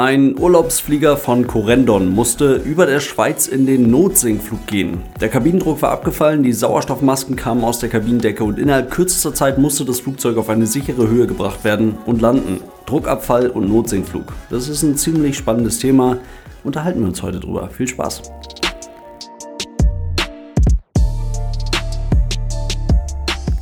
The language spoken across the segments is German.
Ein Urlaubsflieger von Corendon musste über der Schweiz in den Notsinkflug gehen. Der Kabinendruck war abgefallen, die Sauerstoffmasken kamen aus der Kabinendecke und innerhalb kürzester Zeit musste das Flugzeug auf eine sichere Höhe gebracht werden und landen. Druckabfall und Notsinkflug. Das ist ein ziemlich spannendes Thema. Unterhalten wir uns heute drüber. Viel Spaß.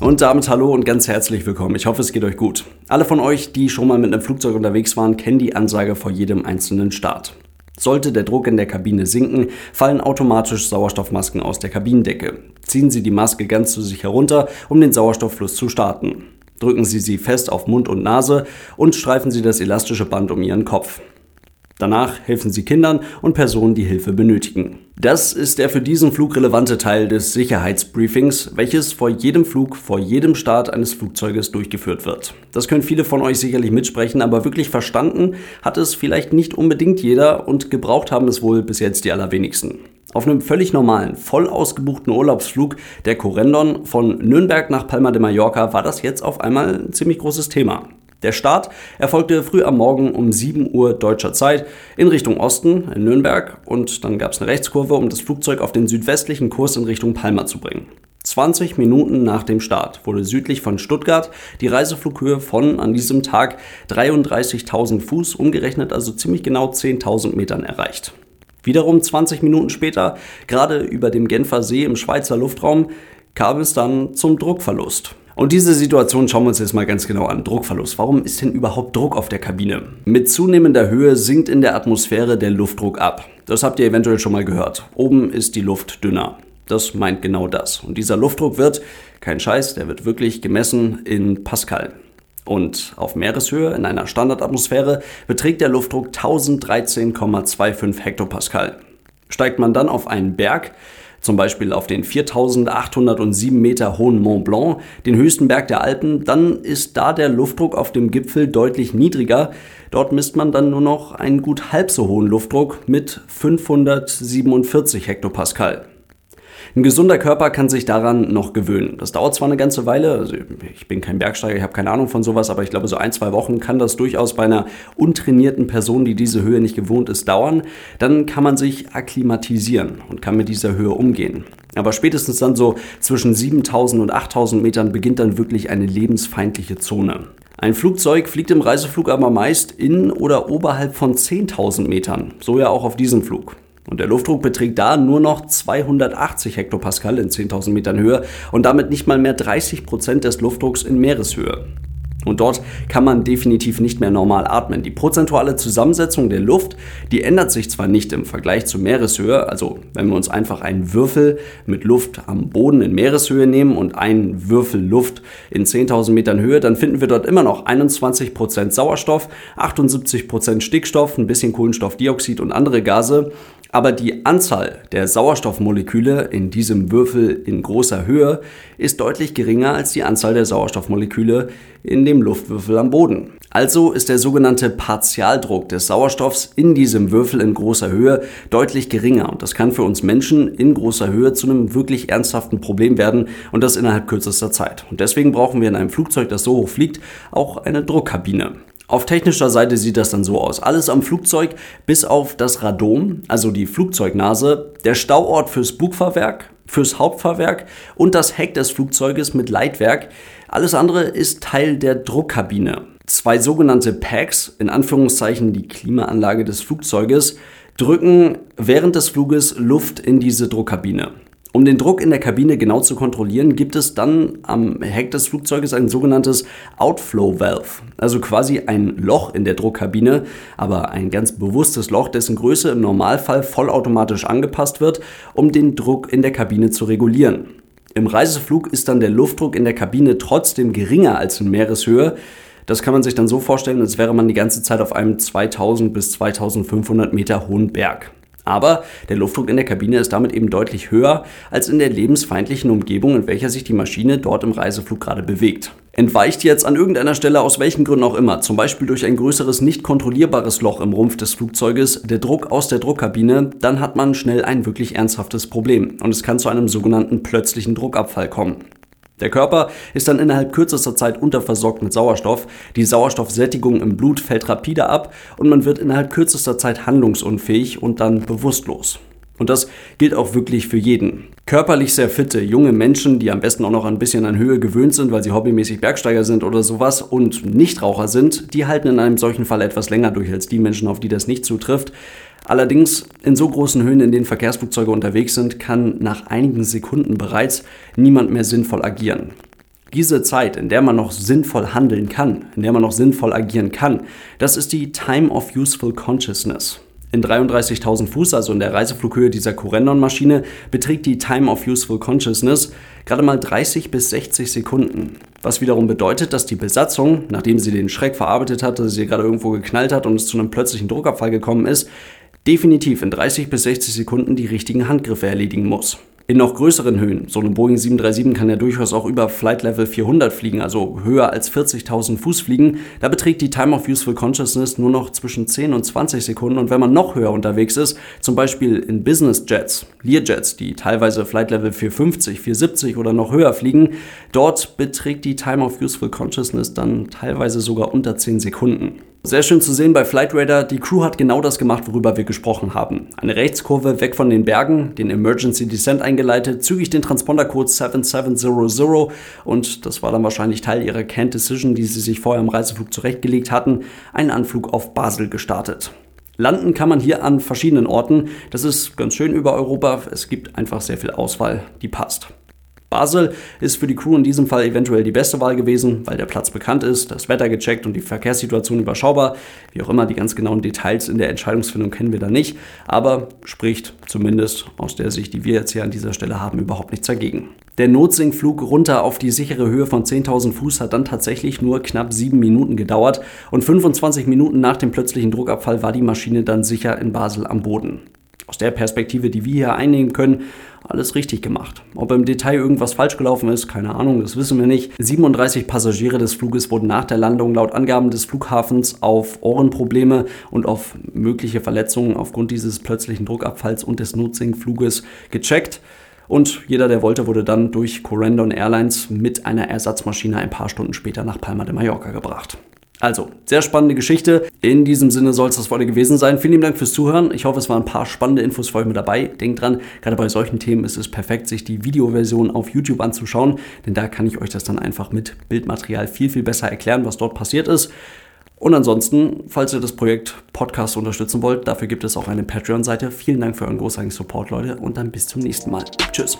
Und damit hallo und ganz herzlich willkommen. Ich hoffe, es geht euch gut. Alle von euch, die schon mal mit einem Flugzeug unterwegs waren, kennen die Ansage vor jedem einzelnen Start. Sollte der Druck in der Kabine sinken, fallen automatisch Sauerstoffmasken aus der Kabinendecke. Ziehen Sie die Maske ganz zu sich herunter, um den Sauerstofffluss zu starten. Drücken Sie sie fest auf Mund und Nase und streifen Sie das elastische Band um Ihren Kopf. Danach helfen sie Kindern und Personen, die Hilfe benötigen. Das ist der für diesen Flug relevante Teil des Sicherheitsbriefings, welches vor jedem Flug, vor jedem Start eines Flugzeuges durchgeführt wird. Das können viele von euch sicherlich mitsprechen, aber wirklich verstanden hat es vielleicht nicht unbedingt jeder und gebraucht haben es wohl bis jetzt die allerwenigsten. Auf einem völlig normalen, voll ausgebuchten Urlaubsflug der Corendon von Nürnberg nach Palma de Mallorca war das jetzt auf einmal ein ziemlich großes Thema. Der Start erfolgte früh am Morgen um 7 Uhr deutscher Zeit in Richtung Osten in Nürnberg und dann gab es eine Rechtskurve, um das Flugzeug auf den südwestlichen Kurs in Richtung Palma zu bringen. 20 Minuten nach dem Start wurde südlich von Stuttgart die Reiseflughöhe von an diesem Tag 33.000 Fuß, umgerechnet also ziemlich genau 10.000 Metern erreicht. Wiederum 20 Minuten später, gerade über dem Genfer See im Schweizer Luftraum, kam es dann zum Druckverlust. Und diese Situation schauen wir uns jetzt mal ganz genau an. Druckverlust. Warum ist denn überhaupt Druck auf der Kabine? Mit zunehmender Höhe sinkt in der Atmosphäre der Luftdruck ab. Das habt ihr eventuell schon mal gehört. Oben ist die Luft dünner. Das meint genau das. Und dieser Luftdruck wird, kein Scheiß, der wird wirklich gemessen in Pascal. Und auf Meereshöhe in einer Standardatmosphäre beträgt der Luftdruck 1013,25 Hektopascal. Steigt man dann auf einen Berg, zum Beispiel auf den 4807 Meter hohen Mont Blanc, den höchsten Berg der Alpen, dann ist da der Luftdruck auf dem Gipfel deutlich niedriger. Dort misst man dann nur noch einen gut halb so hohen Luftdruck mit 547 Hektopascal. Ein gesunder Körper kann sich daran noch gewöhnen. Das dauert zwar eine ganze Weile, also ich bin kein Bergsteiger, ich habe keine Ahnung von sowas, aber ich glaube, so ein, zwei Wochen kann das durchaus bei einer untrainierten Person, die diese Höhe nicht gewohnt ist, dauern. Dann kann man sich akklimatisieren und kann mit dieser Höhe umgehen. Aber spätestens dann so zwischen 7000 und 8000 Metern beginnt dann wirklich eine lebensfeindliche Zone. Ein Flugzeug fliegt im Reiseflug aber meist in oder oberhalb von 10.000 Metern. So ja auch auf diesem Flug. Und der Luftdruck beträgt da nur noch 280 Hektopascal in 10.000 Metern Höhe und damit nicht mal mehr 30 Prozent des Luftdrucks in Meereshöhe. Und dort kann man definitiv nicht mehr normal atmen. Die prozentuale Zusammensetzung der Luft, die ändert sich zwar nicht im Vergleich zu Meereshöhe, also wenn wir uns einfach einen Würfel mit Luft am Boden in Meereshöhe nehmen und einen Würfel Luft in 10.000 Metern Höhe, dann finden wir dort immer noch 21% Sauerstoff, 78% Stickstoff, ein bisschen Kohlenstoffdioxid und andere Gase aber die Anzahl der Sauerstoffmoleküle in diesem Würfel in großer Höhe ist deutlich geringer als die Anzahl der Sauerstoffmoleküle in dem Luftwürfel am Boden. Also ist der sogenannte Partialdruck des Sauerstoffs in diesem Würfel in großer Höhe deutlich geringer und das kann für uns Menschen in großer Höhe zu einem wirklich ernsthaften Problem werden und das innerhalb kürzester Zeit. Und deswegen brauchen wir in einem Flugzeug, das so hoch fliegt, auch eine Druckkabine. Auf technischer Seite sieht das dann so aus. Alles am Flugzeug bis auf das Radom, also die Flugzeugnase, der Stauort fürs Bugfahrwerk, fürs Hauptfahrwerk und das Heck des Flugzeuges mit Leitwerk. Alles andere ist Teil der Druckkabine. Zwei sogenannte Packs, in Anführungszeichen die Klimaanlage des Flugzeuges, drücken während des Fluges Luft in diese Druckkabine. Um den Druck in der Kabine genau zu kontrollieren, gibt es dann am Heck des Flugzeuges ein sogenanntes Outflow Valve, also quasi ein Loch in der Druckkabine, aber ein ganz bewusstes Loch, dessen Größe im Normalfall vollautomatisch angepasst wird, um den Druck in der Kabine zu regulieren. Im Reiseflug ist dann der Luftdruck in der Kabine trotzdem geringer als in Meereshöhe. Das kann man sich dann so vorstellen, als wäre man die ganze Zeit auf einem 2000 bis 2500 Meter hohen Berg. Aber der Luftdruck in der Kabine ist damit eben deutlich höher als in der lebensfeindlichen Umgebung, in welcher sich die Maschine dort im Reiseflug gerade bewegt. Entweicht jetzt an irgendeiner Stelle aus welchen Gründen auch immer, zum Beispiel durch ein größeres nicht kontrollierbares Loch im Rumpf des Flugzeuges, der Druck aus der Druckkabine, dann hat man schnell ein wirklich ernsthaftes Problem und es kann zu einem sogenannten plötzlichen Druckabfall kommen. Der Körper ist dann innerhalb kürzester Zeit unterversorgt mit Sauerstoff, die Sauerstoffsättigung im Blut fällt rapide ab und man wird innerhalb kürzester Zeit handlungsunfähig und dann bewusstlos. Und das gilt auch wirklich für jeden. Körperlich sehr fitte, junge Menschen, die am besten auch noch ein bisschen an Höhe gewöhnt sind, weil sie hobbymäßig Bergsteiger sind oder sowas und Nichtraucher sind, die halten in einem solchen Fall etwas länger durch als die Menschen, auf die das nicht zutrifft. Allerdings in so großen Höhen, in denen Verkehrsflugzeuge unterwegs sind, kann nach einigen Sekunden bereits niemand mehr sinnvoll agieren. Diese Zeit, in der man noch sinnvoll handeln kann, in der man noch sinnvoll agieren kann, das ist die Time of Useful Consciousness. In 33.000 Fuß, also in der Reiseflughöhe dieser Corendon-Maschine, beträgt die Time of Useful Consciousness gerade mal 30 bis 60 Sekunden. Was wiederum bedeutet, dass die Besatzung, nachdem sie den Schreck verarbeitet hat, dass sie gerade irgendwo geknallt hat und es zu einem plötzlichen Druckabfall gekommen ist, definitiv in 30 bis 60 Sekunden die richtigen Handgriffe erledigen muss in noch größeren Höhen. So eine Boeing 737 kann ja durchaus auch über Flight Level 400 fliegen, also höher als 40.000 Fuß fliegen. Da beträgt die Time of Useful Consciousness nur noch zwischen 10 und 20 Sekunden. Und wenn man noch höher unterwegs ist, zum Beispiel in Business Jets, Learjets, die teilweise Flight Level 450, 470 oder noch höher fliegen, dort beträgt die Time of Useful Consciousness dann teilweise sogar unter 10 Sekunden. Sehr schön zu sehen bei Flight Radar, die Crew hat genau das gemacht, worüber wir gesprochen haben. Eine Rechtskurve weg von den Bergen, den Emergency Descent eingeleitet, zügig den Transpondercode 7700 und das war dann wahrscheinlich Teil ihrer Canned Decision, die sie sich vorher im Reiseflug zurechtgelegt hatten, einen Anflug auf Basel gestartet. Landen kann man hier an verschiedenen Orten. Das ist ganz schön über Europa. Es gibt einfach sehr viel Auswahl, die passt. Basel ist für die Crew in diesem Fall eventuell die beste Wahl gewesen, weil der Platz bekannt ist, das Wetter gecheckt und die Verkehrssituation überschaubar. Wie auch immer, die ganz genauen Details in der Entscheidungsfindung kennen wir da nicht, aber spricht zumindest aus der Sicht, die wir jetzt hier an dieser Stelle haben, überhaupt nichts dagegen. Der Notsinkflug runter auf die sichere Höhe von 10.000 Fuß hat dann tatsächlich nur knapp sieben Minuten gedauert und 25 Minuten nach dem plötzlichen Druckabfall war die Maschine dann sicher in Basel am Boden. Aus der Perspektive, die wir hier einnehmen können, alles richtig gemacht. Ob im Detail irgendwas falsch gelaufen ist, keine Ahnung, das wissen wir nicht. 37 Passagiere des Fluges wurden nach der Landung laut Angaben des Flughafens auf Ohrenprobleme und auf mögliche Verletzungen aufgrund dieses plötzlichen Druckabfalls und des Notsinkfluges gecheckt. Und jeder, der wollte, wurde dann durch Corendon Airlines mit einer Ersatzmaschine ein paar Stunden später nach Palma de Mallorca gebracht. Also, sehr spannende Geschichte. In diesem Sinne soll es das heute gewesen sein. Vielen Dank fürs Zuhören. Ich hoffe, es waren ein paar spannende Infos für euch mit dabei. Denkt dran, gerade bei solchen Themen ist es perfekt, sich die Videoversion auf YouTube anzuschauen, denn da kann ich euch das dann einfach mit Bildmaterial viel, viel besser erklären, was dort passiert ist. Und ansonsten, falls ihr das Projekt Podcast unterstützen wollt, dafür gibt es auch eine Patreon-Seite. Vielen Dank für euren großartigen Support, Leute, und dann bis zum nächsten Mal. Tschüss.